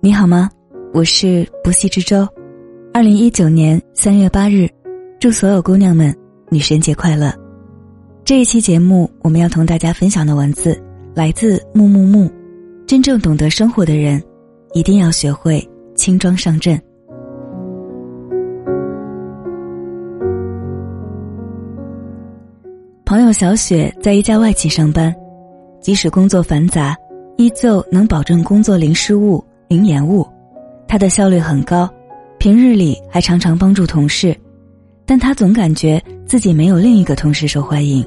你好吗？我是不系之舟。二零一九年三月八日，祝所有姑娘们女神节快乐。这一期节目，我们要同大家分享的文字来自木木木。真正懂得生活的人，一定要学会轻装上阵。朋友小雪在一家外企上班，即使工作繁杂，依旧能保证工作零失误。零延误，他的效率很高，平日里还常常帮助同事，但他总感觉自己没有另一个同事受欢迎。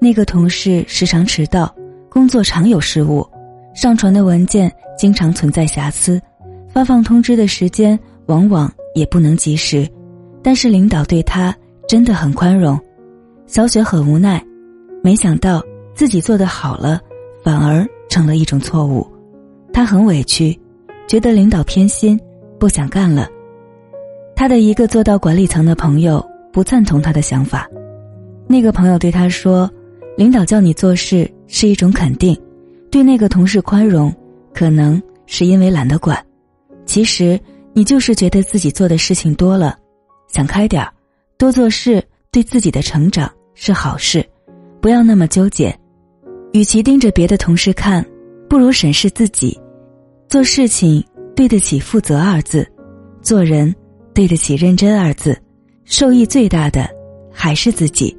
那个同事时常迟到，工作常有失误，上传的文件经常存在瑕疵，发放通知的时间往往也不能及时。但是领导对他真的很宽容，小雪很无奈，没想到自己做的好了，反而成了一种错误，他很委屈。觉得领导偏心，不想干了。他的一个做到管理层的朋友不赞同他的想法。那个朋友对他说：“领导叫你做事是一种肯定，对那个同事宽容，可能是因为懒得管。其实你就是觉得自己做的事情多了，想开点儿，多做事对自己的成长是好事，不要那么纠结。与其盯着别的同事看，不如审视自己。”做事情对得起“负责”二字，做人对得起“认真”二字，受益最大的还是自己。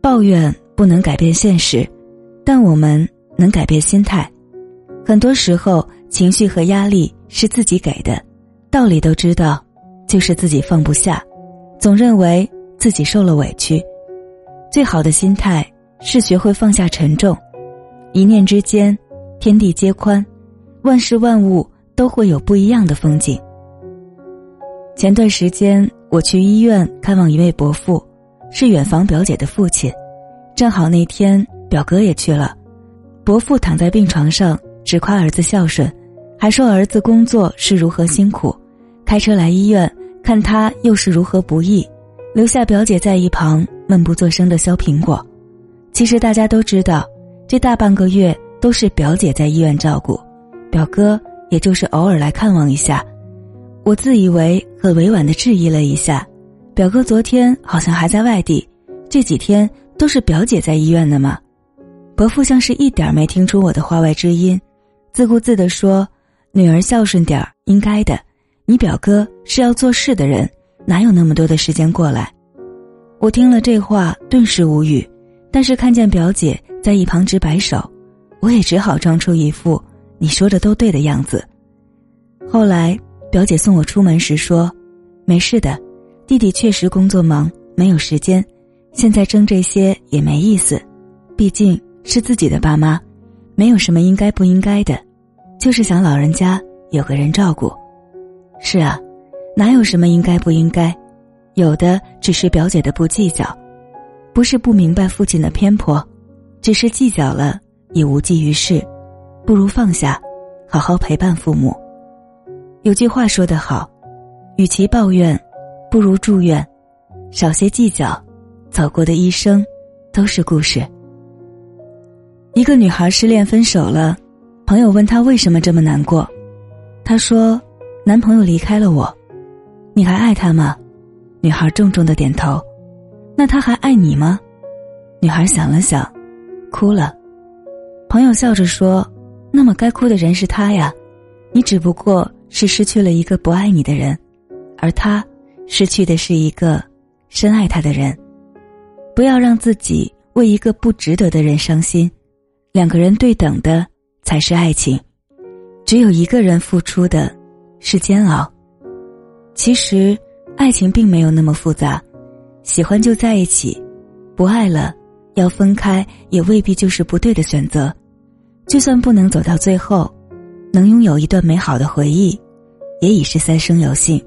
抱怨不能改变现实，但我们能改变心态。很多时候，情绪和压力是自己给的，道理都知道，就是自己放不下，总认为自己受了委屈。最好的心态是学会放下沉重，一念之间，天地皆宽。万事万物都会有不一样的风景。前段时间我去医院看望一位伯父，是远房表姐的父亲，正好那天表哥也去了。伯父躺在病床上，只夸儿子孝顺，还说儿子工作是如何辛苦，开车来医院看他又是如何不易，留下表姐在一旁闷不作声的削苹果。其实大家都知道，这大半个月都是表姐在医院照顾。表哥也就是偶尔来看望一下，我自以为很委婉的质疑了一下，表哥昨天好像还在外地，这几天都是表姐在医院呢吗？伯父像是一点没听出我的话外之音，自顾自地说：“女儿孝顺点儿，应该的。你表哥是要做事的人，哪有那么多的时间过来？”我听了这话，顿时无语，但是看见表姐在一旁直摆手，我也只好装出一副。你说的都对的样子。后来表姐送我出门时说：“没事的，弟弟确实工作忙，没有时间。现在争这些也没意思，毕竟是自己的爸妈，没有什么应该不应该的，就是想老人家有个人照顾。”是啊，哪有什么应该不应该，有的只是表姐的不计较，不是不明白父亲的偏颇，只是计较了也无济于事。不如放下，好好陪伴父母。有句话说得好，与其抱怨，不如祝愿。少些计较，走过的一生都是故事。一个女孩失恋分手了，朋友问她为什么这么难过，她说：“男朋友离开了我。”你还爱他吗？女孩重重的点头。那他还爱你吗？女孩想了想，哭了。朋友笑着说。那么该哭的人是他呀，你只不过是失去了一个不爱你的人，而他失去的是一个深爱他的人。不要让自己为一个不值得的人伤心，两个人对等的才是爱情，只有一个人付出的，是煎熬。其实，爱情并没有那么复杂，喜欢就在一起，不爱了，要分开也未必就是不对的选择。就算不能走到最后，能拥有一段美好的回忆，也已是三生有幸。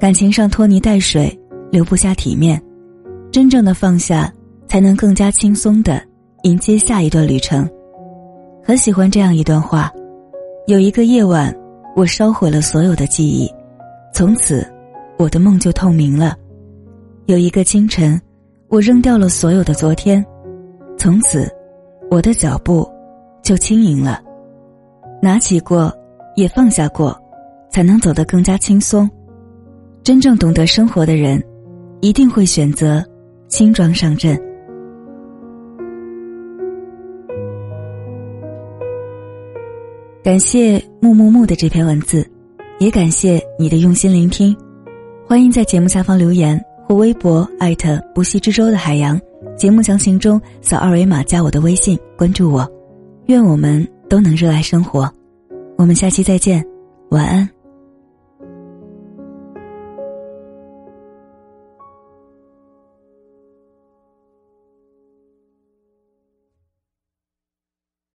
感情上拖泥带水，留不下体面，真正的放下，才能更加轻松的迎接下一段旅程。很喜欢这样一段话：有一个夜晚，我烧毁了所有的记忆，从此，我的梦就透明了；有一个清晨，我扔掉了所有的昨天，从此，我的脚步。就轻盈了。拿起过，也放下过，才能走得更加轻松。真正懂得生活的人，一定会选择轻装上阵。感谢木木木的这篇文字，也感谢你的用心聆听。欢迎在节目下方留言或微博艾特不系之舟的海洋。节目详情中扫二维码加我的微信，关注我。愿我们都能热爱生活。我们下期再见，晚安。